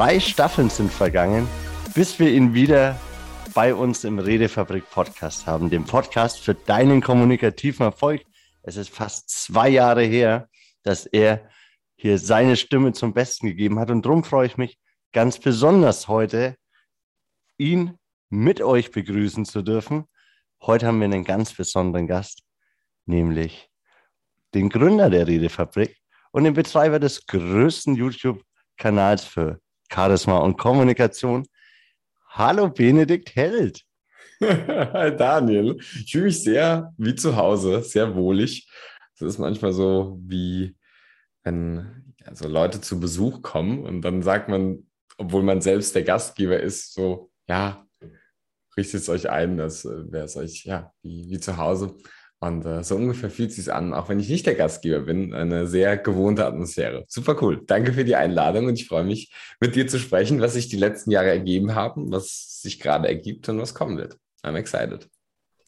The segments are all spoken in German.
Drei Staffeln sind vergangen, bis wir ihn wieder bei uns im Redefabrik Podcast haben, dem Podcast für deinen kommunikativen Erfolg. Es ist fast zwei Jahre her, dass er hier seine Stimme zum Besten gegeben hat und darum freue ich mich ganz besonders heute, ihn mit euch begrüßen zu dürfen. Heute haben wir einen ganz besonderen Gast, nämlich den Gründer der Redefabrik und den Betreiber des größten YouTube-Kanals für Charisma und Kommunikation. Hallo Benedikt Held. Hi Daniel, ich fühle mich sehr wie zu Hause, sehr wohlig. Es ist manchmal so, wie wenn also Leute zu Besuch kommen und dann sagt man, obwohl man selbst der Gastgeber ist, so, ja, richtet es euch ein, das äh, wäre es euch, ja, wie, wie zu Hause. Und äh, so ungefähr fühlt sich an, auch wenn ich nicht der Gastgeber bin, eine sehr gewohnte Atmosphäre. Super cool. Danke für die Einladung und ich freue mich, mit dir zu sprechen, was sich die letzten Jahre ergeben haben, was sich gerade ergibt und was kommen wird. I'm excited.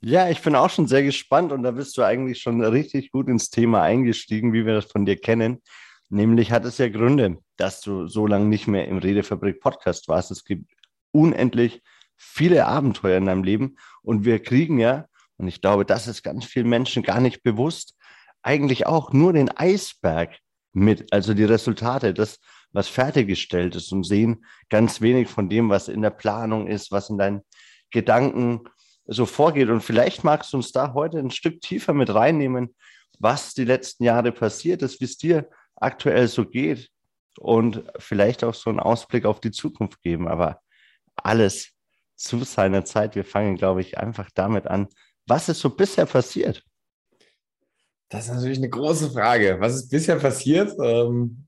Ja, ich bin auch schon sehr gespannt und da bist du eigentlich schon richtig gut ins Thema eingestiegen, wie wir das von dir kennen. Nämlich hat es ja Gründe, dass du so lange nicht mehr im Redefabrik Podcast warst. Es gibt unendlich viele Abenteuer in deinem Leben und wir kriegen ja und ich glaube, das ist ganz vielen Menschen gar nicht bewusst. Eigentlich auch nur den Eisberg mit, also die Resultate, das, was fertiggestellt ist und sehen ganz wenig von dem, was in der Planung ist, was in deinen Gedanken so vorgeht. Und vielleicht magst du uns da heute ein Stück tiefer mit reinnehmen, was die letzten Jahre passiert ist, wie es dir aktuell so geht und vielleicht auch so einen Ausblick auf die Zukunft geben. Aber alles zu seiner Zeit. Wir fangen, glaube ich, einfach damit an, was ist so bisher passiert? Das ist natürlich eine große Frage. Was ist bisher passiert? Ähm,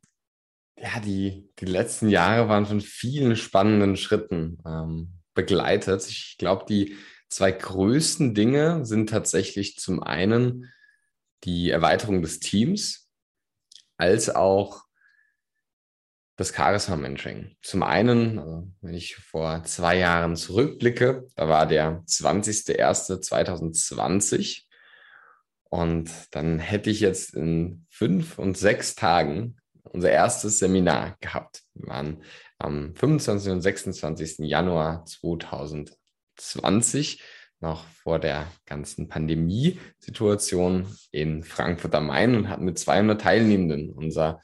ja, die, die letzten Jahre waren von vielen spannenden Schritten ähm, begleitet. Ich glaube, die zwei größten Dinge sind tatsächlich zum einen die Erweiterung des Teams als auch das Charisma-Mentoring. Zum einen, also wenn ich vor zwei Jahren zurückblicke, da war der 20.01.2020 und dann hätte ich jetzt in fünf und sechs Tagen unser erstes Seminar gehabt. Wir waren am 25. und 26. Januar 2020 noch vor der ganzen Pandemiesituation in Frankfurt am Main und hatten mit 200 Teilnehmenden unser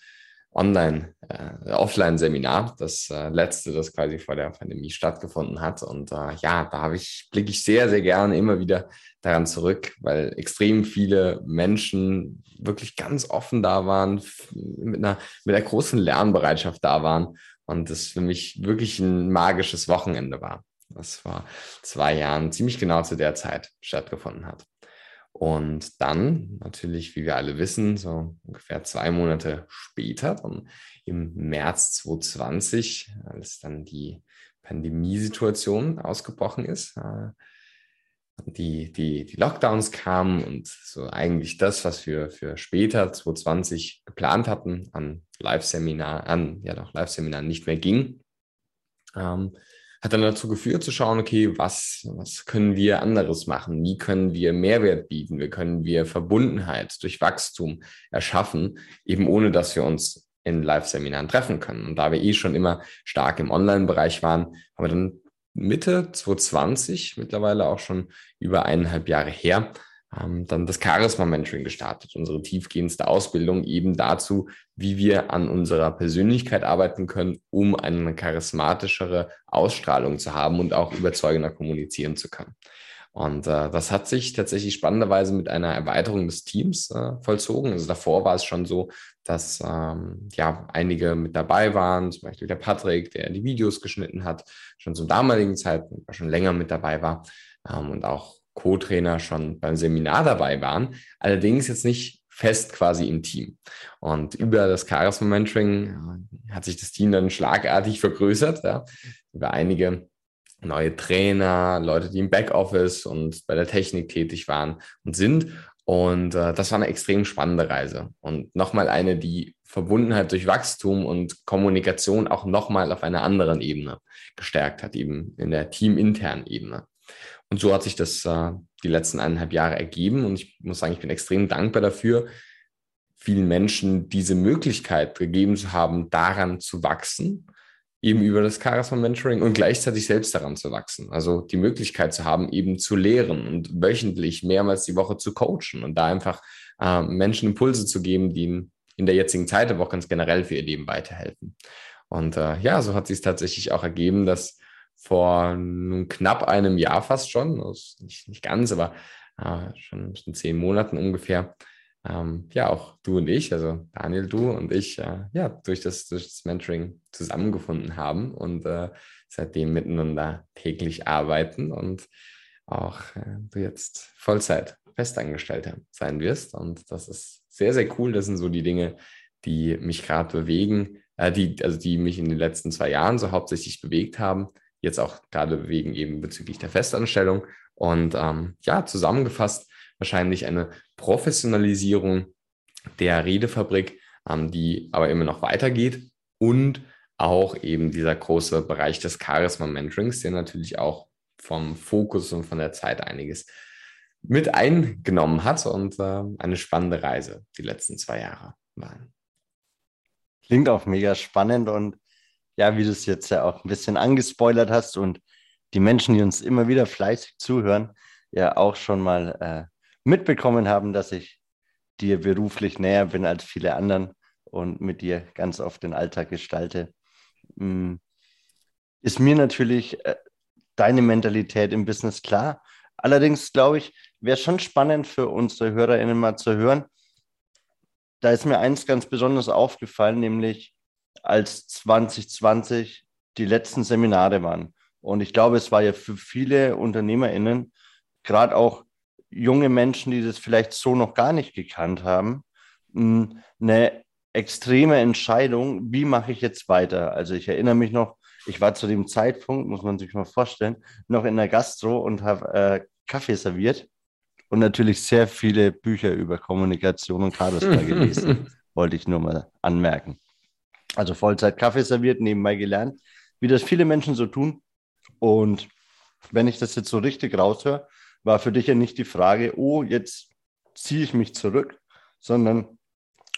Online, äh, Offline-Seminar, das äh, letzte, das quasi vor der Pandemie stattgefunden hat. Und äh, ja, da habe ich, blicke ich sehr, sehr gerne immer wieder daran zurück, weil extrem viele Menschen wirklich ganz offen da waren, mit einer, mit einer großen Lernbereitschaft da waren und das für mich wirklich ein magisches Wochenende war. Das vor zwei Jahren ziemlich genau zu der Zeit stattgefunden hat. Und dann, natürlich, wie wir alle wissen, so ungefähr zwei Monate später, dann im März 2020, als dann die Pandemiesituation ausgebrochen ist, äh, die, die, die Lockdowns kamen und so eigentlich das, was wir für später 2020 geplant hatten, an Live-Seminar, an ja doch Live-Seminaren nicht mehr ging, ähm, hat dann dazu geführt zu schauen, okay, was, was können wir anderes machen? Wie können wir Mehrwert bieten? Wie können wir Verbundenheit durch Wachstum erschaffen, eben ohne dass wir uns in Live-Seminaren treffen können. Und da wir eh schon immer stark im Online-Bereich waren, haben wir dann Mitte 2020, mittlerweile auch schon über eineinhalb Jahre her, ähm, dann das Charisma-Mentoring gestartet, unsere tiefgehendste Ausbildung eben dazu, wie wir an unserer Persönlichkeit arbeiten können, um eine charismatischere Ausstrahlung zu haben und auch überzeugender kommunizieren zu können. Und äh, das hat sich tatsächlich spannenderweise mit einer Erweiterung des Teams äh, vollzogen. Also davor war es schon so, dass ähm, ja einige mit dabei waren, zum Beispiel der Patrick, der die Videos geschnitten hat, schon zum damaligen Zeitpunkt, schon länger mit dabei war ähm, und auch Co-Trainer schon beim Seminar dabei waren, allerdings jetzt nicht fest quasi im Team. Und über das Charisma Mentoring äh, hat sich das Team dann schlagartig vergrößert, ja, über einige neue Trainer, Leute, die im Backoffice und bei der Technik tätig waren und sind. Und äh, das war eine extrem spannende Reise. Und nochmal eine, die Verbundenheit durch Wachstum und Kommunikation auch nochmal auf einer anderen Ebene gestärkt hat, eben in der teaminternen Ebene. Und so hat sich das äh, die letzten eineinhalb Jahre ergeben. Und ich muss sagen, ich bin extrem dankbar dafür, vielen Menschen diese Möglichkeit gegeben zu haben, daran zu wachsen, eben über das Charisma Mentoring und gleichzeitig selbst daran zu wachsen. Also die Möglichkeit zu haben, eben zu lehren und wöchentlich mehrmals die Woche zu coachen und da einfach äh, Menschen Impulse zu geben, die in, in der jetzigen Zeit, aber auch ganz generell für ihr Leben weiterhelfen. Und äh, ja, so hat sich tatsächlich auch ergeben, dass vor nun knapp einem Jahr fast schon, also nicht, nicht ganz, aber äh, schon, zehn Monaten ungefähr, ähm, ja, auch du und ich, also Daniel, du und ich, äh, ja, durch das, durch das Mentoring zusammengefunden haben und äh, seitdem miteinander täglich arbeiten und auch äh, du jetzt Vollzeit Festangestellter sein wirst. Und das ist sehr, sehr cool. Das sind so die Dinge, die mich gerade bewegen, äh, die, also die mich in den letzten zwei Jahren so hauptsächlich bewegt haben, jetzt auch gerade bewegen eben bezüglich der Festanstellung. Und ähm, ja, zusammengefasst wahrscheinlich eine Professionalisierung der Redefabrik, ähm, die aber immer noch weitergeht und auch eben dieser große Bereich des Charisma-Mentorings, der natürlich auch vom Fokus und von der Zeit einiges mit eingenommen hat und äh, eine spannende Reise die letzten zwei Jahre waren. Klingt auch mega spannend und ja, wie du es jetzt ja auch ein bisschen angespoilert hast und die Menschen, die uns immer wieder fleißig zuhören, ja auch schon mal äh, mitbekommen haben, dass ich dir beruflich näher bin als viele anderen und mit dir ganz oft den Alltag gestalte, mm, ist mir natürlich äh, deine Mentalität im Business klar. Allerdings glaube ich, wäre schon spannend für unsere HörerInnen mal zu hören. Da ist mir eins ganz besonders aufgefallen, nämlich als 2020 die letzten Seminare waren. Und ich glaube, es war ja für viele UnternehmerInnen, gerade auch junge Menschen, die das vielleicht so noch gar nicht gekannt haben, eine extreme Entscheidung, wie mache ich jetzt weiter? Also ich erinnere mich noch, ich war zu dem Zeitpunkt, muss man sich mal vorstellen, noch in der Gastro und habe äh, Kaffee serviert und natürlich sehr viele Bücher über Kommunikation und Charisma gelesen, wollte ich nur mal anmerken. Also Vollzeit Kaffee serviert, nebenbei gelernt, wie das viele Menschen so tun. Und wenn ich das jetzt so richtig raushöre, war für dich ja nicht die Frage, oh, jetzt ziehe ich mich zurück, sondern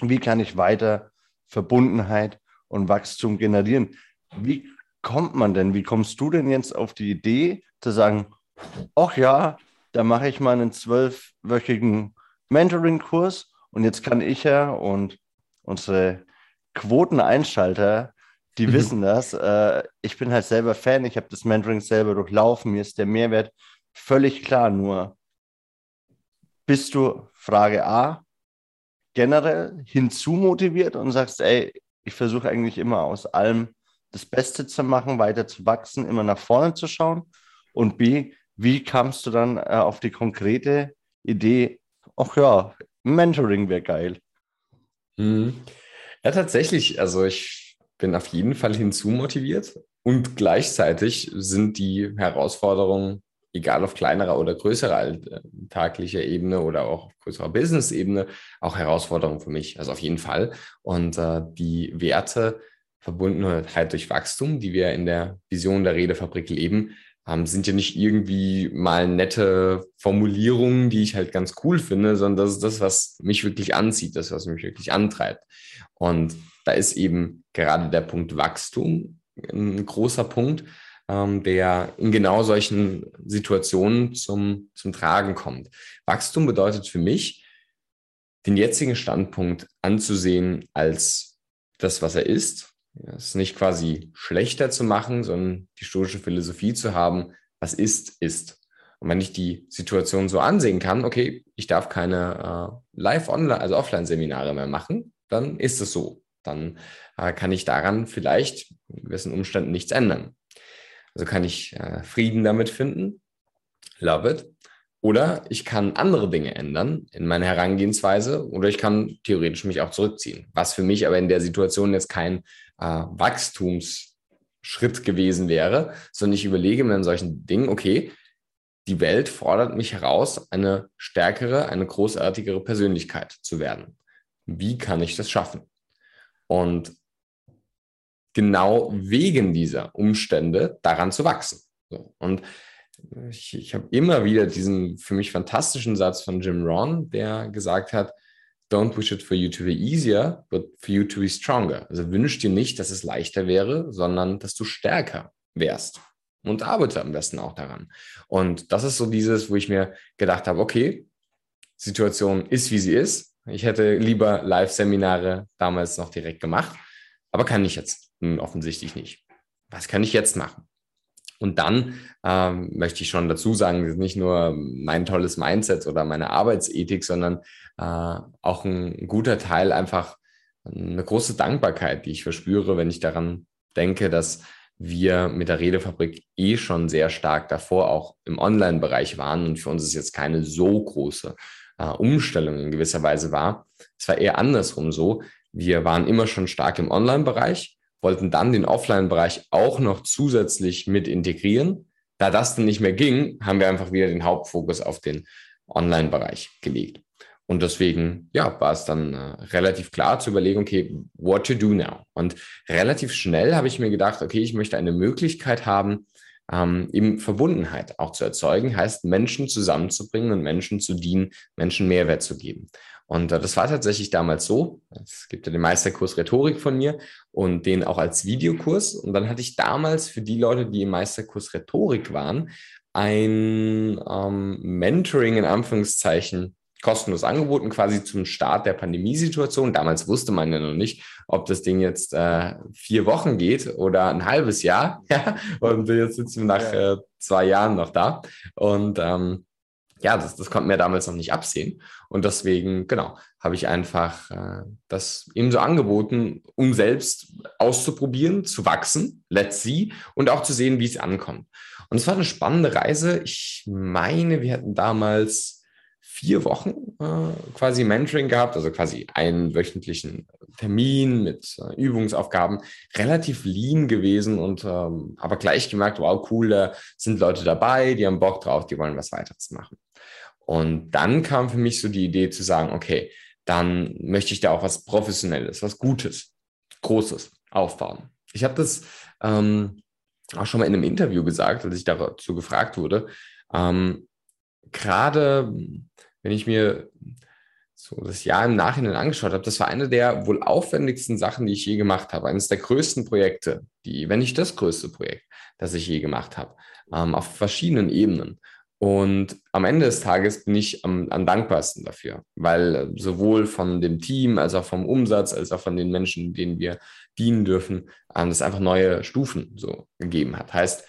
wie kann ich weiter Verbundenheit und Wachstum generieren? Wie kommt man denn, wie kommst du denn jetzt auf die Idee zu sagen, ach ja, da mache ich mal einen zwölfwöchigen Mentoring-Kurs und jetzt kann ich ja und unsere Quoteneinschalter, die mhm. wissen das. Äh, ich bin halt selber Fan, ich habe das Mentoring selber durchlaufen, mir ist der Mehrwert völlig klar. Nur bist du Frage A generell hinzumotiviert und sagst, ey, ich versuche eigentlich immer aus allem das Beste zu machen, weiter zu wachsen, immer nach vorne zu schauen. Und B, wie kamst du dann äh, auf die konkrete Idee, ach ja, Mentoring wäre geil? Mhm. Ja, tatsächlich. Also ich bin auf jeden Fall hinzumotiviert und gleichzeitig sind die Herausforderungen egal auf kleinerer oder größerer alltäglicher Ebene oder auch auf größerer Business-Ebene, auch Herausforderungen für mich. Also auf jeden Fall. Und äh, die Werte Verbundenheit durch Wachstum, die wir in der Vision der Redefabrik leben, ähm, sind ja nicht irgendwie mal nette Formulierungen, die ich halt ganz cool finde, sondern das ist das, was mich wirklich anzieht, das, was mich wirklich antreibt. Und da ist eben gerade der Punkt Wachstum ein großer Punkt ähm, der in genau solchen Situationen zum, zum Tragen kommt. Wachstum bedeutet für mich, den jetzigen Standpunkt anzusehen als das, was er ist. Es nicht quasi schlechter zu machen, sondern die stoische Philosophie zu haben, was ist, ist. Und wenn ich die Situation so ansehen kann, okay, ich darf keine äh, Live-Online, also Offline-Seminare mehr machen, dann ist es so. Dann äh, kann ich daran vielleicht in gewissen Umständen nichts ändern. Also kann ich äh, Frieden damit finden, love it. Oder ich kann andere Dinge ändern in meiner Herangehensweise oder ich kann theoretisch mich auch zurückziehen. Was für mich aber in der Situation jetzt kein äh, Wachstumsschritt gewesen wäre, sondern ich überlege mir in solchen Dingen, okay, die Welt fordert mich heraus, eine stärkere, eine großartigere Persönlichkeit zu werden. Wie kann ich das schaffen? Und genau wegen dieser Umstände daran zu wachsen. Und ich, ich habe immer wieder diesen für mich fantastischen Satz von Jim Ron, der gesagt hat, don't wish it for you to be easier, but for you to be stronger. Also wünsch dir nicht, dass es leichter wäre, sondern dass du stärker wärst. Und arbeite am besten auch daran. Und das ist so dieses, wo ich mir gedacht habe, okay, Situation ist, wie sie ist. Ich hätte lieber Live-Seminare damals noch direkt gemacht, aber kann ich jetzt offensichtlich nicht. Was kann ich jetzt machen? Und dann ähm, möchte ich schon dazu sagen, das ist nicht nur mein tolles Mindset oder meine Arbeitsethik, sondern äh, auch ein guter Teil einfach eine große Dankbarkeit, die ich verspüre, wenn ich daran denke, dass wir mit der Redefabrik eh schon sehr stark davor auch im Online-Bereich waren und für uns ist jetzt keine so große äh, Umstellung in gewisser Weise war. Es war eher andersrum so. Wir waren immer schon stark im Online-Bereich, wollten dann den Offline-Bereich auch noch zusätzlich mit integrieren. Da das dann nicht mehr ging, haben wir einfach wieder den Hauptfokus auf den Online-Bereich gelegt. Und deswegen, ja, war es dann äh, relativ klar zu überlegen, okay, what to do now? Und relativ schnell habe ich mir gedacht, okay, ich möchte eine Möglichkeit haben, ähm, eben Verbundenheit auch zu erzeugen, heißt Menschen zusammenzubringen und Menschen zu dienen, Menschen Mehrwert zu geben. Und äh, das war tatsächlich damals so. Es gibt ja den Meisterkurs Rhetorik von mir und den auch als Videokurs. Und dann hatte ich damals für die Leute, die im Meisterkurs Rhetorik waren, ein ähm, Mentoring in Anführungszeichen kostenlos angeboten, quasi zum Start der Pandemiesituation. Damals wusste man ja noch nicht, ob das Ding jetzt äh, vier Wochen geht oder ein halbes Jahr. Ja? Und jetzt sitzen wir nach äh, zwei Jahren noch da. Und ähm, ja, das, das konnten wir damals noch nicht absehen. Und deswegen, genau, habe ich einfach äh, das eben so angeboten, um selbst auszuprobieren, zu wachsen, let's see, und auch zu sehen, wie es ankommt. Und es war eine spannende Reise. Ich meine, wir hatten damals vier Wochen äh, quasi Mentoring gehabt, also quasi einen wöchentlichen Termin mit äh, Übungsaufgaben, relativ lean gewesen und ähm, aber gleich gemerkt, wow, cool, da sind Leute dabei, die haben Bock drauf, die wollen was weiteres machen. Und dann kam für mich so die Idee zu sagen, okay, dann möchte ich da auch was Professionelles, was Gutes, Großes aufbauen. Ich habe das ähm, auch schon mal in einem Interview gesagt, als ich dazu gefragt wurde. Ähm, Gerade wenn ich mir so das Jahr im Nachhinein angeschaut habe, das war eine der wohl aufwendigsten Sachen, die ich je gemacht habe. Eines der größten Projekte, die, wenn nicht das größte Projekt, das ich je gemacht habe, ähm, auf verschiedenen Ebenen. Und am Ende des Tages bin ich am, am, dankbarsten dafür, weil sowohl von dem Team als auch vom Umsatz, als auch von den Menschen, denen wir dienen dürfen, ähm, das einfach neue Stufen so gegeben hat. Heißt,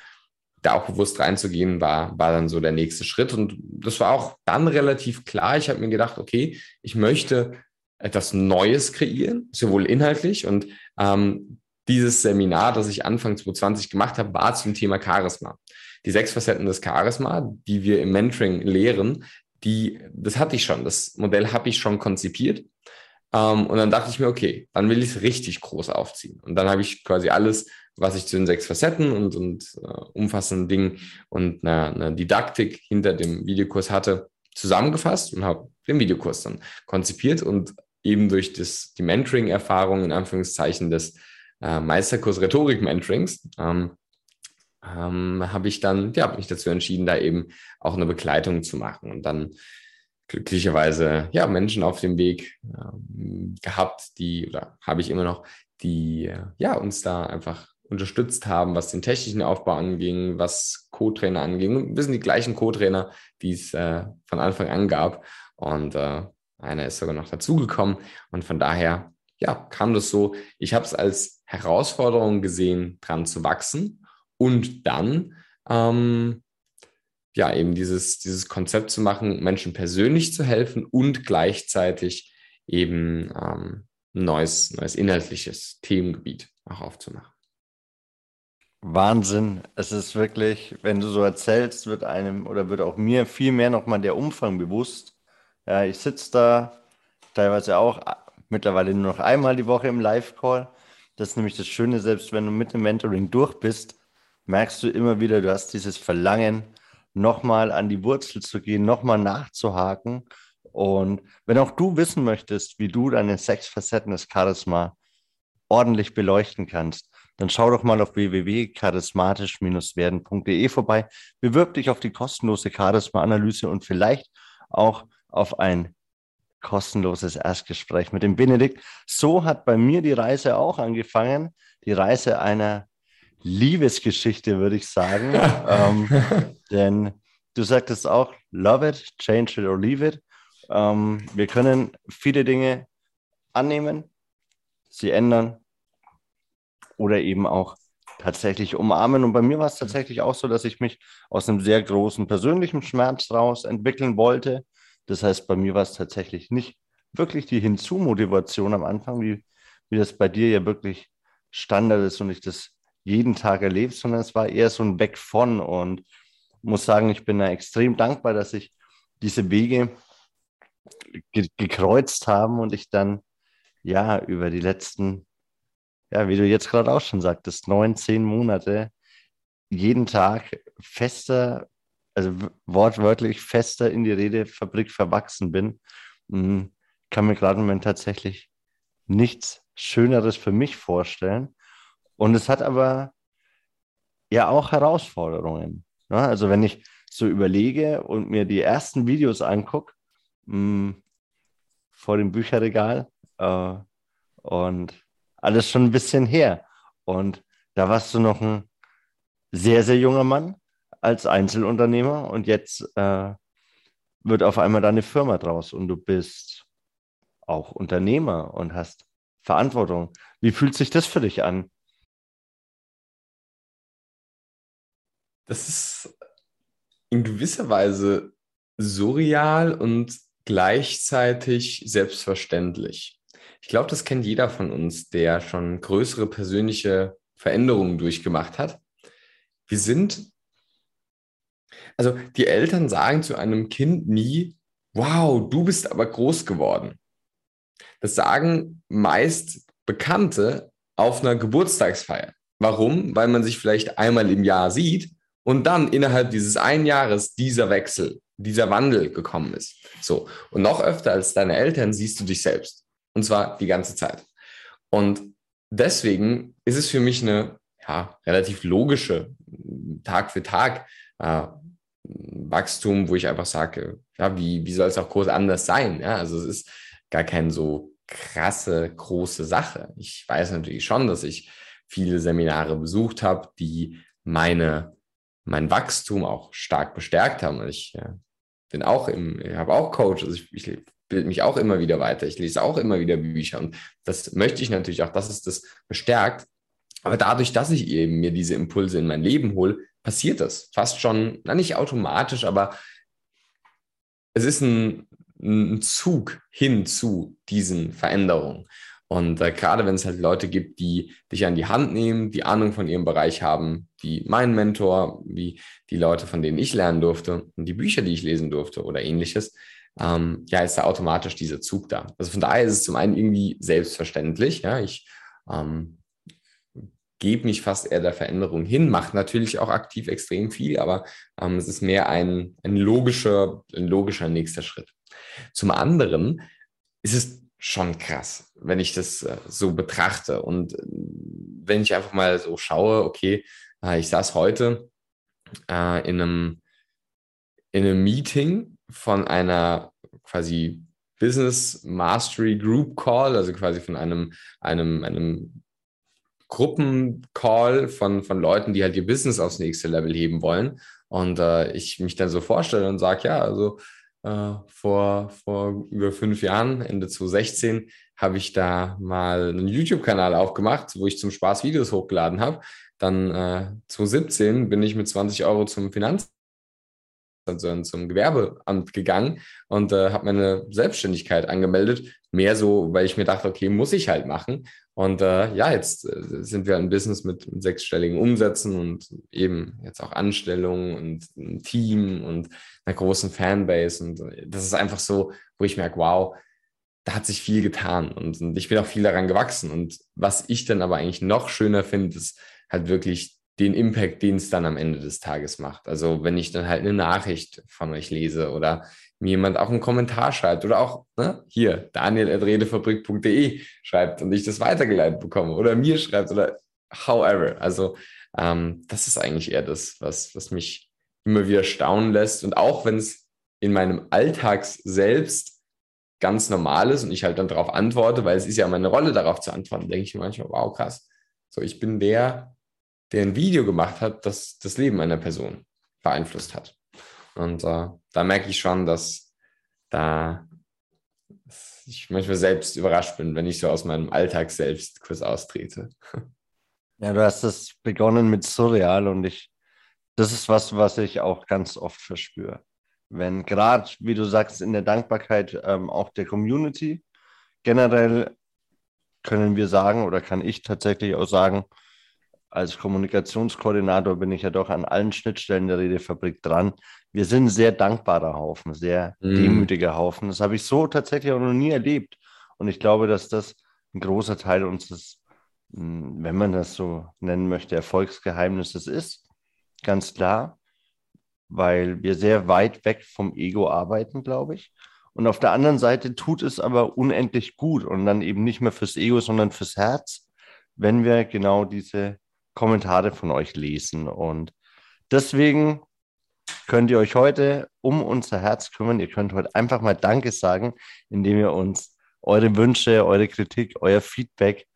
da auch bewusst reinzugehen, war, war dann so der nächste Schritt. Und das war auch dann relativ klar. Ich habe mir gedacht, okay, ich möchte etwas Neues kreieren, sowohl inhaltlich und ähm, dieses Seminar, das ich Anfang 2020 gemacht habe, war zum Thema Charisma. Die sechs Facetten des Charisma, die wir im Mentoring lehren, die, das hatte ich schon, das Modell habe ich schon konzipiert. Ähm, und dann dachte ich mir, okay, dann will ich es richtig groß aufziehen. Und dann habe ich quasi alles was ich zu den sechs Facetten und, und äh, umfassenden Dingen und einer, einer Didaktik hinter dem Videokurs hatte, zusammengefasst und habe den Videokurs dann konzipiert und eben durch das, die Mentoring-Erfahrung in Anführungszeichen des äh, Meisterkurs Rhetorik-Mentorings ähm, ähm, habe ich dann ja, mich dazu entschieden, da eben auch eine Begleitung zu machen und dann glücklicherweise ja Menschen auf dem Weg äh, gehabt, die oder habe ich immer noch, die äh, ja uns da einfach unterstützt haben, was den technischen Aufbau anging, was Co-Trainer anging. Wir sind die gleichen Co-Trainer, die es äh, von Anfang an gab. Und äh, einer ist sogar noch dazugekommen. Und von daher, ja, kam das so. Ich habe es als Herausforderung gesehen, dran zu wachsen und dann ähm, ja eben dieses, dieses Konzept zu machen, Menschen persönlich zu helfen und gleichzeitig eben ähm, ein neues, neues inhaltliches Themengebiet auch aufzumachen. Wahnsinn. Es ist wirklich, wenn du so erzählst, wird einem oder wird auch mir viel mehr nochmal der Umfang bewusst. Ja, ich sitze da teilweise auch mittlerweile nur noch einmal die Woche im Live-Call. Das ist nämlich das Schöne, selbst wenn du mit dem Mentoring durch bist, merkst du immer wieder, du hast dieses Verlangen, nochmal an die Wurzel zu gehen, nochmal nachzuhaken. Und wenn auch du wissen möchtest, wie du deine sechs Facetten des Charisma ordentlich beleuchten kannst, dann schau doch mal auf www.charismatisch-werden.de vorbei. Bewirb dich auf die kostenlose Charisma-Analyse und vielleicht auch auf ein kostenloses Erstgespräch mit dem Benedikt. So hat bei mir die Reise auch angefangen. Die Reise einer Liebesgeschichte, würde ich sagen. ähm, denn du sagtest auch, love it, change it or leave it. Ähm, wir können viele Dinge annehmen, sie ändern oder eben auch tatsächlich umarmen. Und bei mir war es tatsächlich auch so, dass ich mich aus einem sehr großen persönlichen Schmerz raus entwickeln wollte. Das heißt, bei mir war es tatsächlich nicht wirklich die Hinzu-Motivation am Anfang, wie, wie das bei dir ja wirklich Standard ist und ich das jeden Tag erlebe, sondern es war eher so ein Weg von. Und muss sagen, ich bin da extrem dankbar, dass ich diese Wege ge gekreuzt haben und ich dann ja über die letzten ja, wie du jetzt gerade auch schon sagtest, neun, zehn Monate jeden Tag fester, also wortwörtlich fester in die Redefabrik verwachsen bin, hm, kann mir gerade im Moment tatsächlich nichts Schöneres für mich vorstellen. Und es hat aber ja auch Herausforderungen. Ne? Also wenn ich so überlege und mir die ersten Videos angucke hm, vor dem Bücherregal äh, und alles schon ein bisschen her. Und da warst du noch ein sehr, sehr junger Mann als Einzelunternehmer und jetzt äh, wird auf einmal deine Firma draus und du bist auch Unternehmer und hast Verantwortung. Wie fühlt sich das für dich an? Das ist in gewisser Weise surreal und gleichzeitig selbstverständlich. Ich glaube, das kennt jeder von uns, der schon größere persönliche Veränderungen durchgemacht hat. Wir sind, also die Eltern sagen zu einem Kind nie, wow, du bist aber groß geworden. Das sagen meist Bekannte auf einer Geburtstagsfeier. Warum? Weil man sich vielleicht einmal im Jahr sieht und dann innerhalb dieses einen Jahres dieser Wechsel, dieser Wandel gekommen ist. So. Und noch öfter als deine Eltern siehst du dich selbst. Und zwar die ganze Zeit. Und deswegen ist es für mich eine ja, relativ logische Tag für Tag äh, Wachstum, wo ich einfach sage, ja, wie, wie soll es auch groß anders sein? Ja, also es ist gar keine so krasse, große Sache. Ich weiß natürlich schon, dass ich viele Seminare besucht habe, die meine, mein Wachstum auch stark bestärkt haben. Ich äh, bin auch im, ich habe auch Coach, also ich, ich bilde mich auch immer wieder weiter. Ich lese auch immer wieder Bücher und das möchte ich natürlich auch, dass es das bestärkt. Aber dadurch, dass ich eben mir diese Impulse in mein Leben hole, passiert das fast schon, na nicht automatisch, aber es ist ein, ein Zug hin zu diesen Veränderungen. Und äh, gerade wenn es halt Leute gibt, die dich an die Hand nehmen, die Ahnung von ihrem Bereich haben, wie mein Mentor, wie die Leute, von denen ich lernen durfte und die Bücher, die ich lesen durfte oder ähnliches, ähm, ja, ist da automatisch dieser Zug da. Also von daher ist es zum einen irgendwie selbstverständlich. Ja, ich ähm, gebe mich fast eher der Veränderung hin, mache natürlich auch aktiv extrem viel, aber ähm, es ist mehr ein, ein, logischer, ein logischer nächster Schritt. Zum anderen ist es schon krass, wenn ich das äh, so betrachte und äh, wenn ich einfach mal so schaue, okay, äh, ich saß heute äh, in einem in einem Meeting von einer quasi Business Mastery Group Call, also quasi von einem, einem, einem Gruppencall von, von Leuten, die halt ihr Business aufs nächste Level heben wollen. Und äh, ich mich dann so vorstelle und sage, ja, also äh, vor, vor über fünf Jahren, Ende 2016, habe ich da mal einen YouTube-Kanal aufgemacht, wo ich zum Spaß Videos hochgeladen habe. Dann äh, 2017 bin ich mit 20 Euro zum Finanz also zum Gewerbeamt gegangen und äh, habe meine Selbstständigkeit angemeldet. Mehr so, weil ich mir dachte, okay, muss ich halt machen. Und äh, ja, jetzt äh, sind wir ein Business mit, mit, sechsstelligen Umsätzen und eben jetzt auch Anstellungen und ein Team und einer großen Fanbase. Und äh, das ist einfach so, wo ich merke, wow, da hat sich viel getan und, und ich bin auch viel daran gewachsen. Und was ich dann aber eigentlich noch schöner finde, ist halt wirklich den Impact, den es dann am Ende des Tages macht. Also wenn ich dann halt eine Nachricht von euch lese oder mir jemand auch einen Kommentar schreibt oder auch ne, hier daniel.redefabrik.de schreibt und ich das weitergeleitet bekomme oder mir schreibt oder however. Also ähm, das ist eigentlich eher das, was, was mich immer wieder staunen lässt. Und auch wenn es in meinem Alltags selbst ganz normal ist und ich halt dann darauf antworte, weil es ist ja meine Rolle, darauf zu antworten, denke ich mir manchmal, wow, krass. So, ich bin der, der ein Video gemacht hat, das das Leben einer Person beeinflusst hat. Und äh, da merke ich schon, dass da ich manchmal selbst überrascht bin, wenn ich so aus meinem Alltag selbst kurz austrete. Ja, du hast es begonnen mit Surreal und ich, das ist was, was ich auch ganz oft verspüre. Wenn gerade, wie du sagst, in der Dankbarkeit ähm, auch der Community, generell können wir sagen oder kann ich tatsächlich auch sagen, als Kommunikationskoordinator bin ich ja doch an allen Schnittstellen der Redefabrik dran. Wir sind ein sehr dankbarer Haufen, sehr mm. demütiger Haufen. Das habe ich so tatsächlich auch noch nie erlebt. Und ich glaube, dass das ein großer Teil unseres, hm, wenn man das so nennen möchte, Erfolgsgeheimnisses ist. Ganz klar, weil wir sehr weit weg vom Ego arbeiten, glaube ich. Und auf der anderen Seite tut es aber unendlich gut und dann eben nicht mehr fürs Ego, sondern fürs Herz, wenn wir genau diese Kommentare von euch lesen. Und deswegen könnt ihr euch heute um unser Herz kümmern. Ihr könnt heute einfach mal Danke sagen, indem ihr uns eure Wünsche, eure Kritik, euer Feedback,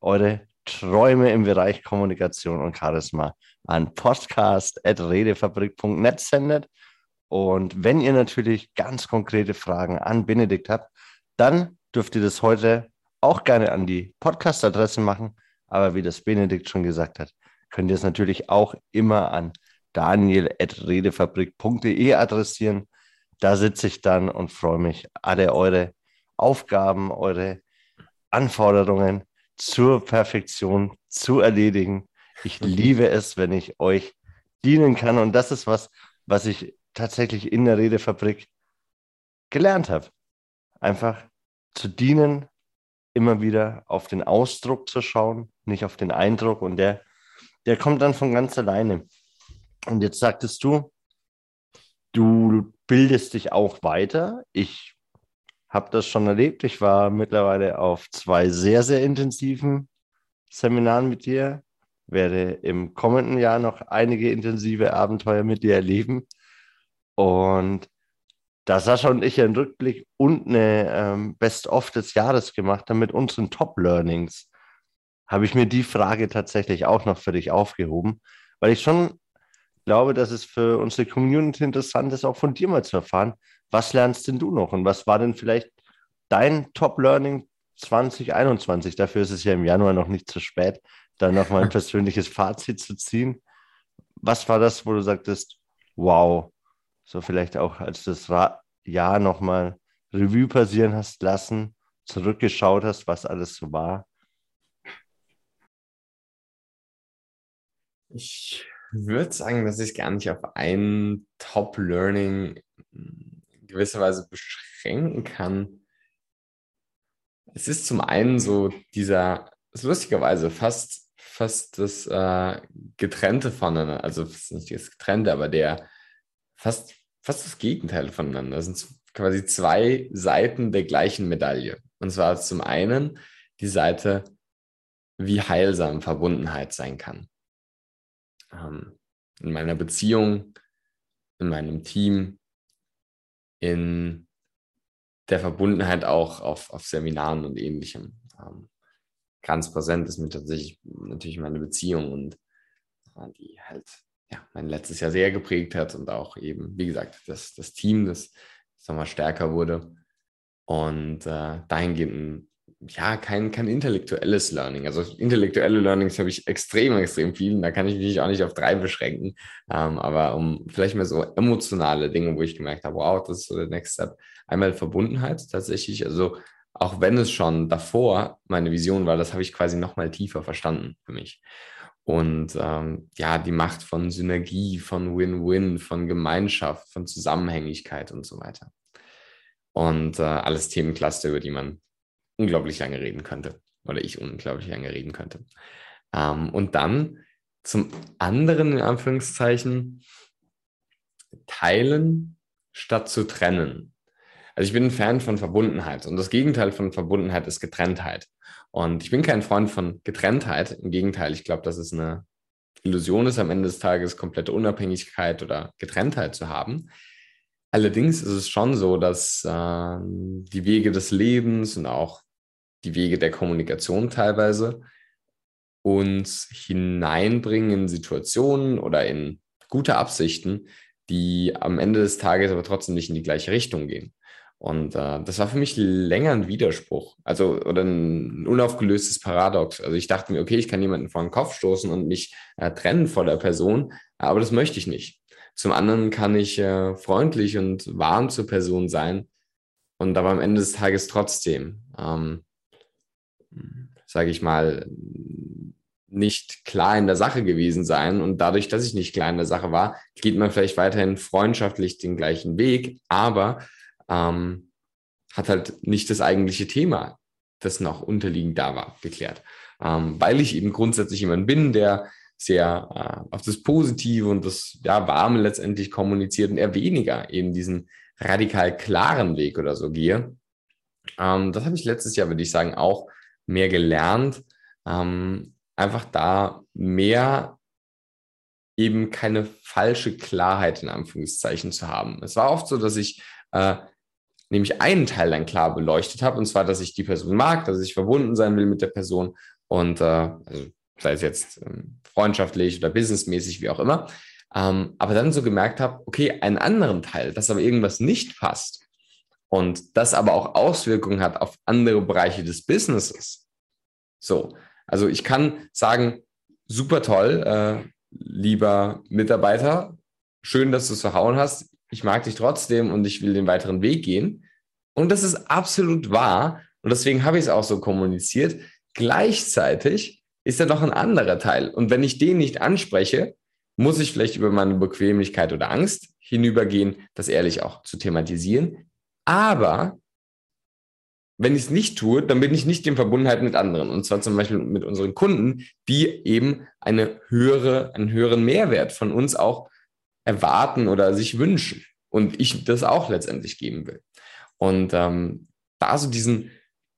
eure Träume im Bereich Kommunikation und Charisma an podcast.redefabrik.net sendet. Und wenn ihr natürlich ganz konkrete Fragen an Benedikt habt, dann dürft ihr das heute auch gerne an die Podcast-Adresse machen. Aber wie das Benedikt schon gesagt hat, könnt ihr es natürlich auch immer an daniel.redefabrik.de adressieren. Da sitze ich dann und freue mich, alle eure Aufgaben, eure Anforderungen zur Perfektion zu erledigen. Ich mhm. liebe es, wenn ich euch dienen kann. Und das ist was, was ich tatsächlich in der Redefabrik gelernt habe. Einfach zu dienen, immer wieder auf den Ausdruck zu schauen, nicht auf den Eindruck. Und der, der kommt dann von ganz alleine. Und jetzt sagtest du, du bildest dich auch weiter. Ich habe das schon erlebt. Ich war mittlerweile auf zwei sehr, sehr intensiven Seminaren mit dir. Werde im kommenden Jahr noch einige intensive Abenteuer mit dir erleben. Und da Sascha und ich einen Rückblick und eine ähm, Best-of des Jahres gemacht haben mit unseren Top-Learnings, habe ich mir die Frage tatsächlich auch noch für dich aufgehoben, weil ich schon glaube, dass es für unsere Community interessant ist, auch von dir mal zu erfahren, was lernst denn du noch und was war denn vielleicht dein Top-Learning 2021? Dafür ist es ja im Januar noch nicht zu spät, da nochmal ein persönliches Fazit zu ziehen. Was war das, wo du sagtest, wow, so vielleicht auch als das Jahr nochmal Revue passieren hast lassen, zurückgeschaut hast, was alles so war? Ich würde sagen, dass ich gar nicht auf ein Top-Learning in gewisser Weise beschränken kann. Es ist zum einen so dieser, lustigerweise fast, fast das äh, Getrennte voneinander, also nicht das Getrennte, aber der fast fast das Gegenteil voneinander. Das sind quasi zwei Seiten der gleichen Medaille. Und zwar zum einen die Seite, wie heilsam Verbundenheit sein kann. Ähm, in meiner Beziehung, in meinem Team, in der Verbundenheit auch auf, auf Seminaren und ähnlichem. Ähm, ganz präsent ist mir tatsächlich natürlich meine Beziehung und äh, die halt ja, mein letztes Jahr sehr geprägt hat und auch eben, wie gesagt, das, das Team, das nochmal stärker wurde. Und äh, dahingehend, ja, kein, kein intellektuelles Learning. Also intellektuelle Learnings habe ich extrem, extrem viel. Da kann ich mich auch nicht auf drei beschränken. Ähm, aber um vielleicht mal so emotionale Dinge, wo ich gemerkt habe, wow, das ist so der Next Step. Einmal Verbundenheit tatsächlich. Also auch wenn es schon davor meine Vision war, das habe ich quasi nochmal tiefer verstanden für mich. Und ähm, ja, die Macht von Synergie, von Win-Win, von Gemeinschaft, von Zusammenhängigkeit und so weiter. Und äh, alles Themencluster, über die man unglaublich lange reden könnte. Oder ich unglaublich lange reden könnte. Ähm, und dann zum anderen, in Anführungszeichen, teilen statt zu trennen. Also ich bin ein Fan von Verbundenheit und das Gegenteil von Verbundenheit ist Getrenntheit. Und ich bin kein Freund von Getrenntheit. Im Gegenteil, ich glaube, dass es eine Illusion ist, am Ende des Tages komplette Unabhängigkeit oder Getrenntheit zu haben. Allerdings ist es schon so, dass äh, die Wege des Lebens und auch die Wege der Kommunikation teilweise uns hineinbringen in Situationen oder in gute Absichten, die am Ende des Tages aber trotzdem nicht in die gleiche Richtung gehen. Und äh, das war für mich länger ein Widerspruch, also oder ein unaufgelöstes Paradox. Also ich dachte mir, okay, ich kann jemanden vor den Kopf stoßen und mich äh, trennen vor der Person, aber das möchte ich nicht. Zum anderen kann ich äh, freundlich und warm zur Person sein und aber am Ende des Tages trotzdem, ähm, sage ich mal, nicht klar in der Sache gewesen sein. Und dadurch, dass ich nicht klar in der Sache war, geht man vielleicht weiterhin freundschaftlich den gleichen Weg, aber ähm, hat halt nicht das eigentliche Thema, das noch unterliegend da war, geklärt. Ähm, weil ich eben grundsätzlich jemand bin, der sehr äh, auf das Positive und das ja, Warme letztendlich kommuniziert und eher weniger eben diesen radikal klaren Weg oder so gehe. Ähm, das habe ich letztes Jahr, würde ich sagen, auch mehr gelernt. Ähm, einfach da mehr eben keine falsche Klarheit in Anführungszeichen zu haben. Es war oft so, dass ich äh, nämlich einen Teil dann klar beleuchtet habe, und zwar, dass ich die Person mag, dass ich verbunden sein will mit der Person und äh, also sei es jetzt ähm, freundschaftlich oder businessmäßig, wie auch immer. Ähm, aber dann so gemerkt habe, okay, einen anderen Teil, dass aber irgendwas nicht passt und das aber auch Auswirkungen hat auf andere Bereiche des Businesses. So, also ich kann sagen, super toll, äh, lieber Mitarbeiter, schön, dass du es verhauen hast. Ich mag dich trotzdem und ich will den weiteren Weg gehen. Und das ist absolut wahr. Und deswegen habe ich es auch so kommuniziert. Gleichzeitig ist da noch ein anderer Teil. Und wenn ich den nicht anspreche, muss ich vielleicht über meine Bequemlichkeit oder Angst hinübergehen, das ehrlich auch zu thematisieren. Aber wenn ich es nicht tue, dann bin ich nicht in Verbundenheit mit anderen. Und zwar zum Beispiel mit unseren Kunden, die eben eine höhere, einen höheren Mehrwert von uns auch erwarten oder sich wünschen. Und ich das auch letztendlich geben will. Und ähm, da so diesen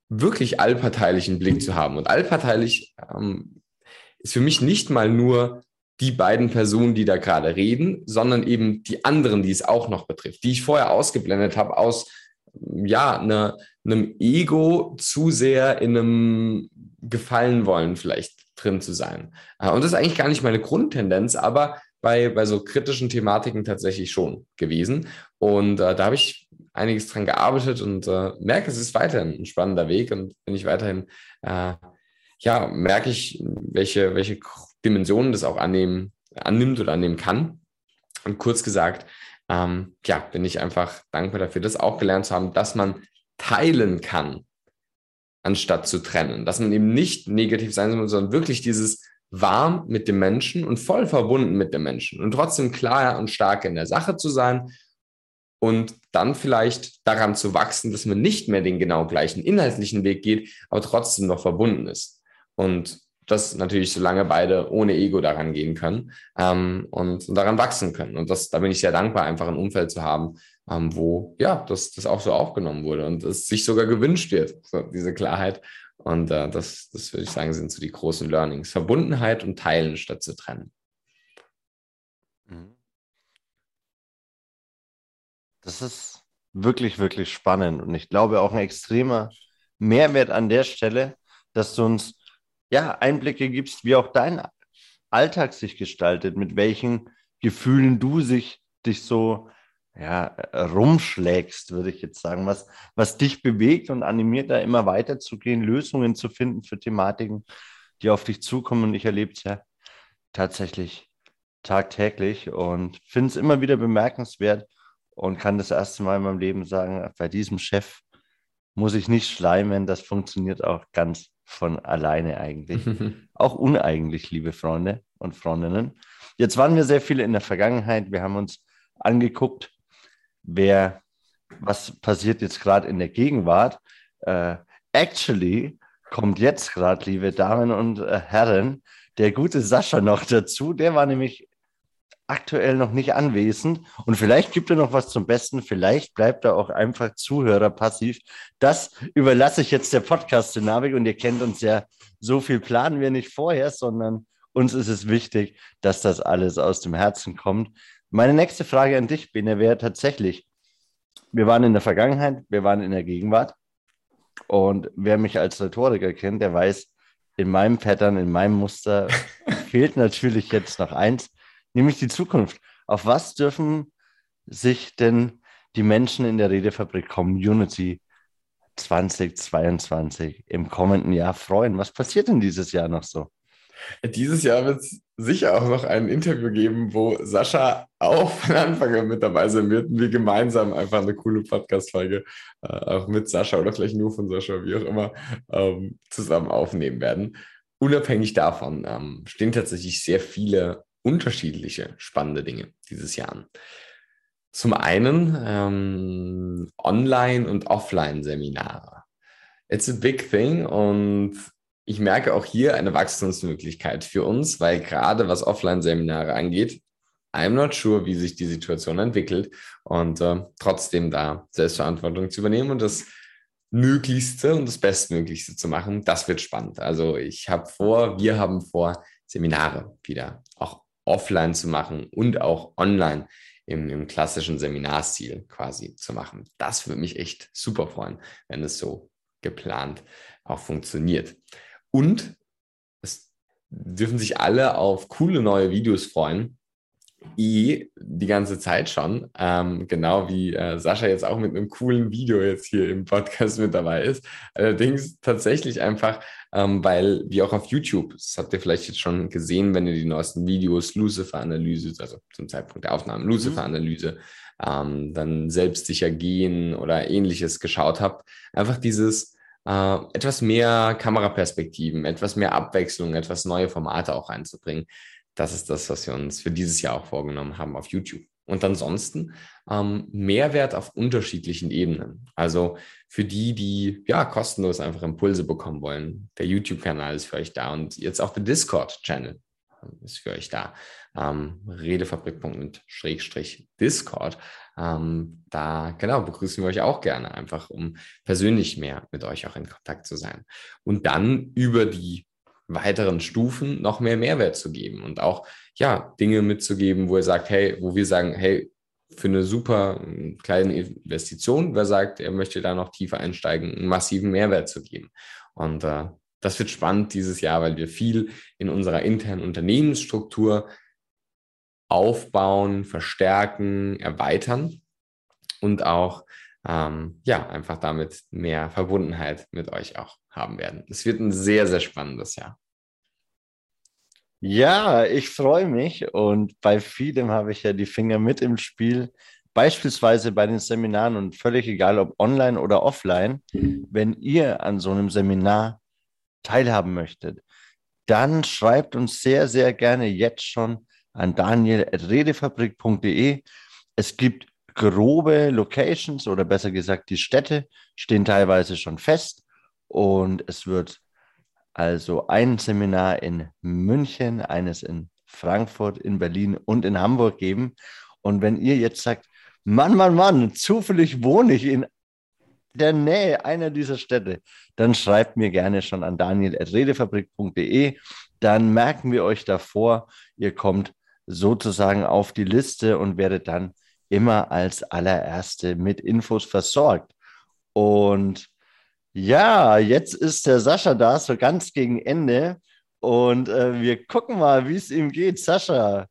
wirklich allparteilichen Blick zu haben. Und allparteilich ähm, ist für mich nicht mal nur die beiden Personen, die da gerade reden, sondern eben die anderen, die es auch noch betrifft, die ich vorher ausgeblendet habe aus ja, eine, einem Ego zu sehr in einem Gefallen wollen vielleicht drin zu sein. Äh, und das ist eigentlich gar nicht meine Grundtendenz, aber bei, bei so kritischen Thematiken tatsächlich schon gewesen. Und äh, da habe ich einiges dran gearbeitet und äh, merke, es ist weiterhin ein spannender Weg und bin ich weiterhin, äh, ja, merke ich, welche, welche Dimensionen das auch annehmen, annimmt oder annehmen kann. Und kurz gesagt, ähm, ja, bin ich einfach dankbar dafür, das auch gelernt zu haben, dass man teilen kann, anstatt zu trennen. Dass man eben nicht negativ sein soll, sondern wirklich dieses warm mit dem Menschen und voll verbunden mit dem Menschen und trotzdem klar und stark in der Sache zu sein und dann vielleicht daran zu wachsen, dass man nicht mehr den genau gleichen inhaltlichen Weg geht, aber trotzdem noch verbunden ist. Und das natürlich, solange beide ohne Ego daran gehen können ähm, und, und, daran wachsen können. Und das, da bin ich sehr dankbar, einfach ein Umfeld zu haben, ähm, wo ja, das, das auch so aufgenommen wurde und es sich sogar gewünscht wird, so, diese Klarheit. Und äh, das, das würde ich sagen, sind so die großen Learnings. Verbundenheit und Teilen statt zu trennen. Mhm. Das ist wirklich, wirklich spannend. Und ich glaube auch ein extremer Mehrwert an der Stelle, dass du uns ja, Einblicke gibst, wie auch dein Alltag sich gestaltet, mit welchen Gefühlen du sich, dich so ja, rumschlägst, würde ich jetzt sagen, was, was dich bewegt und animiert, da immer weiterzugehen, Lösungen zu finden für Thematiken, die auf dich zukommen. Und ich erlebe es ja tatsächlich tagtäglich und finde es immer wieder bemerkenswert und kann das erste Mal in meinem Leben sagen, bei diesem Chef muss ich nicht schleimen, das funktioniert auch ganz von alleine eigentlich. auch uneigentlich, liebe Freunde und Freundinnen. Jetzt waren wir sehr viele in der Vergangenheit. Wir haben uns angeguckt, wer, was passiert jetzt gerade in der Gegenwart. Uh, actually kommt jetzt gerade, liebe Damen und äh, Herren, der gute Sascha noch dazu. Der war nämlich aktuell noch nicht anwesend und vielleicht gibt er noch was zum Besten, vielleicht bleibt er auch einfach Zuhörer passiv. Das überlasse ich jetzt der Podcast-Dynamik und ihr kennt uns ja, so viel planen wir nicht vorher, sondern uns ist es wichtig, dass das alles aus dem Herzen kommt. Meine nächste Frage an dich, Bene, wäre tatsächlich, wir waren in der Vergangenheit, wir waren in der Gegenwart. Und wer mich als Rhetoriker kennt, der weiß, in meinem Pattern, in meinem Muster fehlt natürlich jetzt noch eins, nämlich die Zukunft. Auf was dürfen sich denn die Menschen in der Redefabrik Community 2022 im kommenden Jahr freuen? Was passiert denn dieses Jahr noch so? Dieses Jahr wird es sicher auch noch ein Interview geben, wo Sascha auch von Anfang an mit dabei sein wird und wir gemeinsam einfach eine coole Podcast-Folge äh, auch mit Sascha oder vielleicht nur von Sascha, wie auch immer, ähm, zusammen aufnehmen werden. Unabhängig davon ähm, stehen tatsächlich sehr viele unterschiedliche spannende Dinge dieses Jahr an. Zum einen ähm, Online- und Offline-Seminare. It's a big thing und ich merke auch hier eine Wachstumsmöglichkeit für uns, weil gerade was Offline-Seminare angeht, I'm not sure, wie sich die Situation entwickelt und äh, trotzdem da Selbstverantwortung zu übernehmen und das Möglichste und das Bestmöglichste zu machen, das wird spannend. Also ich habe vor, wir haben vor, Seminare wieder offline zu machen und auch online im, im klassischen Seminarstil quasi zu machen. Das würde mich echt super freuen, wenn es so geplant auch funktioniert. Und es dürfen sich alle auf coole neue Videos freuen. Die ganze Zeit schon, ähm, genau wie äh, Sascha jetzt auch mit einem coolen Video jetzt hier im Podcast mit dabei ist. Allerdings tatsächlich einfach, ähm, weil wir auch auf YouTube, das habt ihr vielleicht jetzt schon gesehen, wenn ihr die neuesten Videos, Lucifer-Analyse, also zum Zeitpunkt der Aufnahme mhm. Lucifer-Analyse, ähm, dann selbstsicher gehen oder ähnliches geschaut habt, einfach dieses äh, etwas mehr Kameraperspektiven, etwas mehr Abwechslung, etwas neue Formate auch reinzubringen. Das ist das, was wir uns für dieses Jahr auch vorgenommen haben auf YouTube. Und ansonsten ähm, Mehrwert auf unterschiedlichen Ebenen. Also für die, die ja kostenlos einfach Impulse bekommen wollen, der YouTube-Kanal ist für euch da und jetzt auch der Discord-Channel ist für euch da. Ähm, Redefabrik.mit-Discord. Ähm, da genau begrüßen wir euch auch gerne, einfach um persönlich mehr mit euch auch in Kontakt zu sein. Und dann über die weiteren Stufen noch mehr Mehrwert zu geben und auch ja Dinge mitzugeben, wo ihr sagt, hey, wo wir sagen, hey, für eine super ähm, kleine Investition, wer sagt, er möchte da noch tiefer einsteigen, einen massiven Mehrwert zu geben. Und äh, das wird spannend dieses Jahr, weil wir viel in unserer internen Unternehmensstruktur aufbauen, verstärken, erweitern und auch ähm, ja einfach damit mehr Verbundenheit mit euch auch haben werden. Es wird ein sehr, sehr spannendes Jahr. Ja, ich freue mich und bei vielem habe ich ja die Finger mit im Spiel. Beispielsweise bei den Seminaren und völlig egal, ob online oder offline, wenn ihr an so einem Seminar teilhaben möchtet, dann schreibt uns sehr, sehr gerne jetzt schon an daniel.redefabrik.de. Es gibt grobe Locations oder besser gesagt die Städte stehen teilweise schon fest und es wird also ein Seminar in München, eines in Frankfurt, in Berlin und in Hamburg geben. Und wenn ihr jetzt sagt, Mann, Mann, Mann, zufällig wohne ich in der Nähe einer dieser Städte, dann schreibt mir gerne schon an daniel.redefabrik.de. Dann merken wir euch davor, ihr kommt sozusagen auf die Liste und werdet dann immer als allererste mit Infos versorgt. Und ja, jetzt ist der Sascha da, so ganz gegen Ende. Und äh, wir gucken mal, wie es ihm geht. Sascha,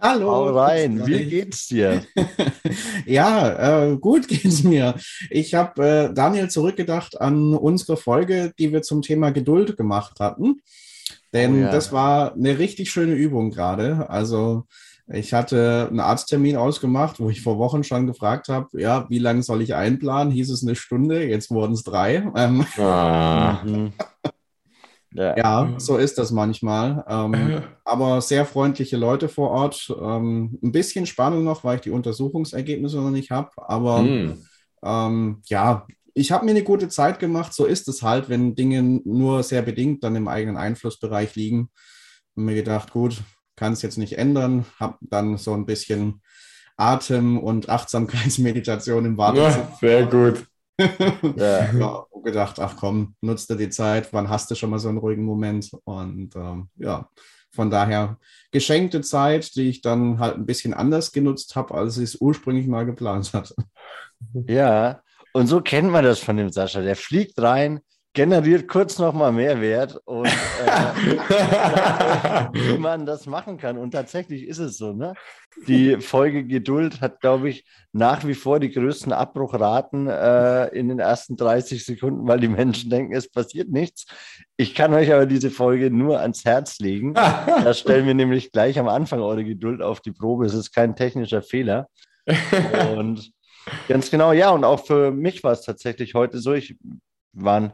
Hallo. Hau rein. Wie geht's dir? ja, äh, gut geht's mir. Ich habe äh, Daniel zurückgedacht an unsere Folge, die wir zum Thema Geduld gemacht hatten. Denn oh ja. das war eine richtig schöne Übung gerade. Also ich hatte einen Arzttermin ausgemacht, wo ich vor Wochen schon gefragt habe, ja, wie lange soll ich einplanen? Hieß es eine Stunde, jetzt wurden es drei. Ähm, ah. Mhm. Ja. ja, so ist das manchmal. Ähm, aber sehr freundliche Leute vor Ort. Ähm, ein bisschen Spannung noch, weil ich die Untersuchungsergebnisse noch nicht habe. Aber mhm. ähm, ja, ich habe mir eine gute Zeit gemacht. So ist es halt, wenn Dinge nur sehr bedingt dann im eigenen Einflussbereich liegen. Und mir gedacht, gut, kann es jetzt nicht ändern. Habe dann so ein bisschen Atem- und Achtsamkeitsmeditation im Wartezimmer. Ja, sehr gut ja. ja, gedacht, ach komm, nutzt du die Zeit, wann hast du schon mal so einen ruhigen Moment? Und ähm, ja, von daher geschenkte Zeit, die ich dann halt ein bisschen anders genutzt habe, als ich es ursprünglich mal geplant hatte. Ja, und so kennt man das von dem Sascha. Der fliegt rein, generiert kurz nochmal Mehrwert und äh, wie man das machen kann. Und tatsächlich ist es so. Ne? Die Folge Geduld hat, glaube ich, nach wie vor die größten Abbruchraten äh, in den ersten 30 Sekunden, weil die Menschen denken, es passiert nichts. Ich kann euch aber diese Folge nur ans Herz legen. da stellen wir nämlich gleich am Anfang eure Geduld auf die Probe. Es ist kein technischer Fehler. Und ganz genau, ja, und auch für mich war es tatsächlich heute so. Ich waren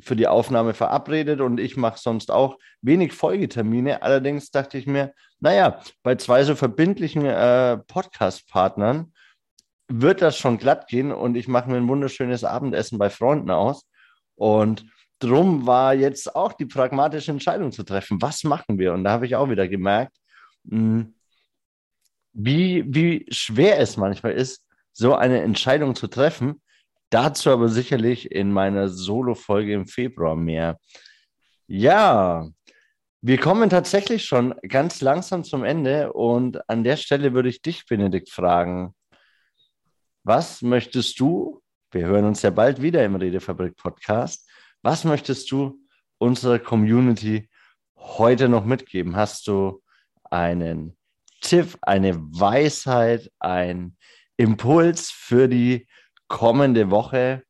für die Aufnahme verabredet und ich mache sonst auch wenig Folgetermine. Allerdings dachte ich mir, naja, bei zwei so verbindlichen äh, Podcast-Partnern wird das schon glatt gehen und ich mache mir ein wunderschönes Abendessen bei Freunden aus. Und drum war jetzt auch die pragmatische Entscheidung zu treffen. Was machen wir? Und da habe ich auch wieder gemerkt, mh, hm, wie, wie schwer es manchmal ist, so eine Entscheidung zu treffen, Dazu aber sicherlich in meiner Solo-Folge im Februar mehr. Ja, wir kommen tatsächlich schon ganz langsam zum Ende und an der Stelle würde ich dich, Benedikt, fragen, was möchtest du, wir hören uns ja bald wieder im Redefabrik-Podcast, was möchtest du unserer Community heute noch mitgeben? Hast du einen Tipp, eine Weisheit, einen Impuls für die kommende Woche?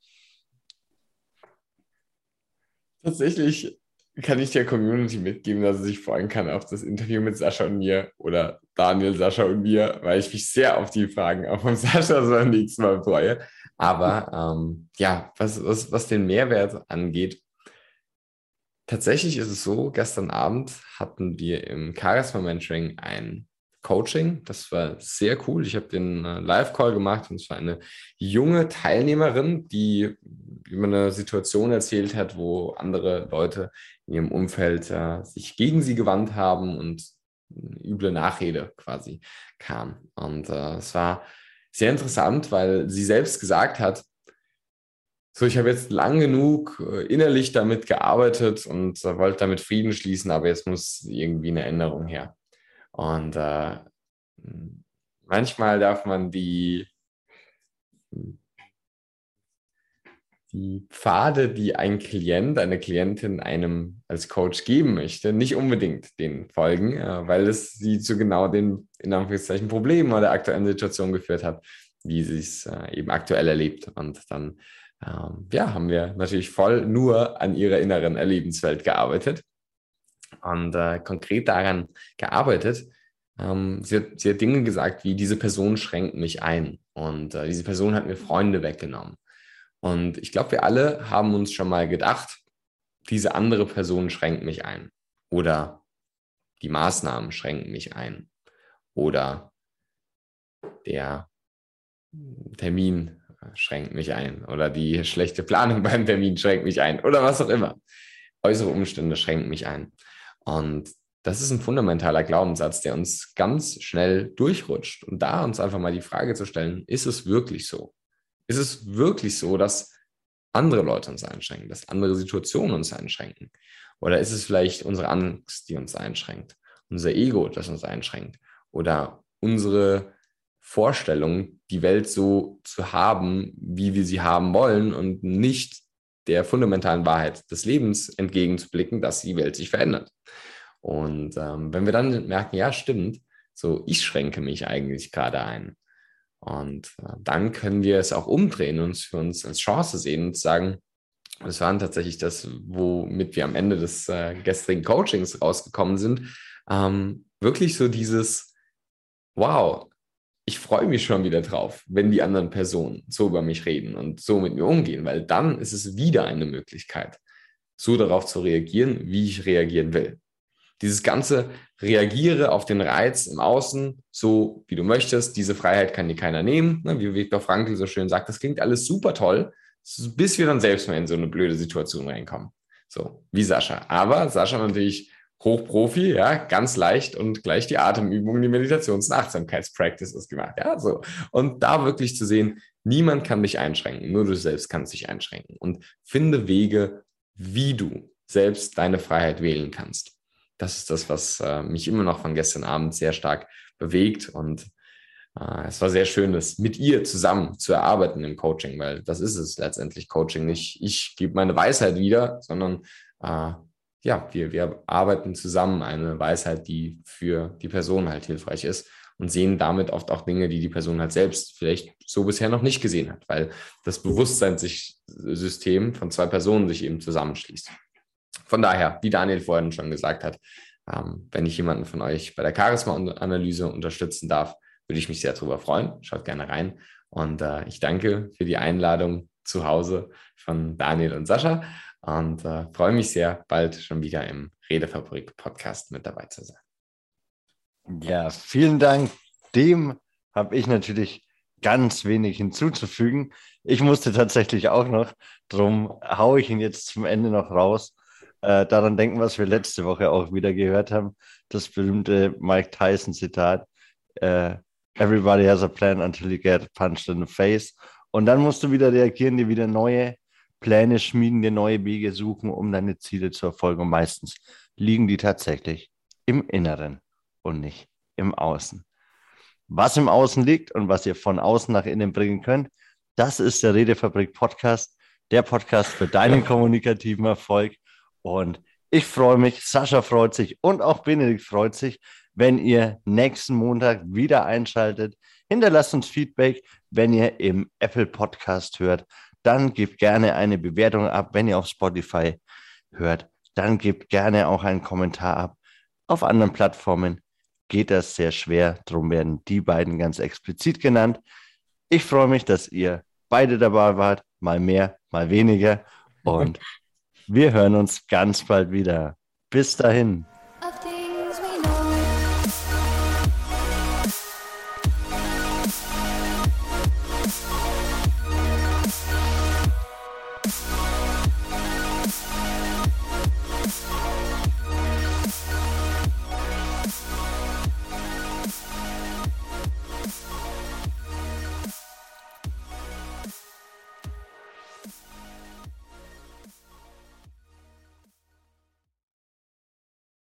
Tatsächlich kann ich der Community mitgeben, dass sie sich freuen kann auf das Interview mit Sascha und mir oder Daniel, Sascha und mir, weil ich mich sehr auf die Fragen auch von Sascha so beim nächsten Mal freue. Aber ähm, ja, was, was, was den Mehrwert angeht, tatsächlich ist es so, gestern Abend hatten wir im Charisma Mentoring ein Coaching. Das war sehr cool. Ich habe den äh, Live-Call gemacht und es war eine junge Teilnehmerin, die über eine Situation erzählt hat, wo andere Leute in ihrem Umfeld äh, sich gegen sie gewandt haben und eine üble Nachrede quasi kam. Und äh, es war sehr interessant, weil sie selbst gesagt hat, so, ich habe jetzt lang genug äh, innerlich damit gearbeitet und äh, wollte damit Frieden schließen, aber jetzt muss irgendwie eine Änderung her. Und äh, manchmal darf man die, die Pfade, die ein Klient, eine Klientin einem als Coach geben möchte, nicht unbedingt den folgen, äh, weil es sie zu genau den, in Anführungszeichen, Problemen oder der aktuellen Situation geführt hat, wie sie es äh, eben aktuell erlebt. Und dann ähm, ja, haben wir natürlich voll nur an ihrer inneren Erlebenswelt gearbeitet und äh, konkret daran gearbeitet. Ähm, sie, hat, sie, hat, Dinge gesagt wie, diese Person schränkt mich ein und äh, diese Person hat mir Freunde weggenommen. Und ich glaube, wir alle haben uns schon mal gedacht, diese andere Person schränkt mich ein oder die Maßnahmen schränken mich ein oder der Termin schränkt mich ein oder die schlechte Planung beim Termin schränkt mich ein oder was auch immer. Äußere Umstände schränken mich ein. Und das ist ein fundamentaler Glaubenssatz, der uns ganz schnell durchrutscht. Und da uns einfach mal die Frage zu stellen, ist es wirklich so? Ist es wirklich so, dass andere Leute uns einschränken, dass andere Situationen uns einschränken? Oder ist es vielleicht unsere Angst, die uns einschränkt, unser Ego, das uns einschränkt? Oder unsere Vorstellung, die Welt so zu haben, wie wir sie haben wollen und nicht der fundamentalen Wahrheit des Lebens entgegenzublicken, dass die Welt sich verändert. Und ähm, wenn wir dann merken, ja, stimmt, so ich schränke mich eigentlich gerade ein. Und äh, dann können wir es auch umdrehen und für uns als Chance sehen und sagen, das waren tatsächlich das, womit wir am Ende des äh, gestrigen Coachings rausgekommen sind, ähm, wirklich so dieses, wow, ich freue mich schon wieder drauf, wenn die anderen Personen so über mich reden und so mit mir umgehen, weil dann ist es wieder eine Möglichkeit, so darauf zu reagieren, wie ich reagieren will. Dieses ganze reagiere auf den Reiz im Außen, so wie du möchtest. Diese Freiheit kann dir keiner nehmen. Ne? Wie Viktor Frankl so schön sagt, das klingt alles super toll, bis wir dann selbst mal in so eine blöde Situation reinkommen. So, wie Sascha. Aber Sascha natürlich Hochprofi, ja, ganz leicht und gleich die Atemübungen, die Meditations- und Achtsamkeitspractices gemacht. Ja, so. Und da wirklich zu sehen, niemand kann dich einschränken, nur du selbst kannst dich einschränken. Und finde Wege, wie du selbst deine Freiheit wählen kannst das ist das, was äh, mich immer noch von gestern Abend sehr stark bewegt. Und äh, es war sehr schön, das mit ihr zusammen zu erarbeiten im Coaching, weil das ist es letztendlich Coaching. Nicht ich gebe meine Weisheit wieder, sondern äh, ja, wir, wir arbeiten zusammen eine Weisheit, die für die Person halt hilfreich ist und sehen damit oft auch Dinge, die die Person halt selbst vielleicht so bisher noch nicht gesehen hat, weil das Bewusstseinssystem von zwei Personen sich eben zusammenschließt. Von daher, wie Daniel vorhin schon gesagt hat, ähm, wenn ich jemanden von euch bei der Charisma-Analyse unterstützen darf, würde ich mich sehr darüber freuen. Schaut gerne rein. Und äh, ich danke für die Einladung zu Hause von Daniel und Sascha und äh, freue mich sehr, bald schon wieder im Redefabrik-Podcast mit dabei zu sein. Ja, vielen Dank. Dem habe ich natürlich ganz wenig hinzuzufügen. Ich musste tatsächlich auch noch, darum haue ich ihn jetzt zum Ende noch raus. Äh, daran denken, was wir letzte Woche auch wieder gehört haben. Das berühmte Mike Tyson-Zitat. Äh, Everybody has a plan until you get punched in the face. Und dann musst du wieder reagieren, dir wieder neue Pläne schmieden, dir neue Wege suchen, um deine Ziele zu erfolgen. Und meistens liegen die tatsächlich im Inneren und nicht im Außen. Was im Außen liegt und was ihr von außen nach innen bringen könnt, das ist der Redefabrik Podcast, der Podcast für deinen kommunikativen Erfolg. Und ich freue mich, Sascha freut sich und auch Benedikt freut sich, wenn ihr nächsten Montag wieder einschaltet. Hinterlasst uns Feedback, wenn ihr im Apple Podcast hört. Dann gebt gerne eine Bewertung ab. Wenn ihr auf Spotify hört, dann gebt gerne auch einen Kommentar ab. Auf anderen Plattformen geht das sehr schwer. Darum werden die beiden ganz explizit genannt. Ich freue mich, dass ihr beide dabei wart. Mal mehr, mal weniger. Und wir hören uns ganz bald wieder. Bis dahin.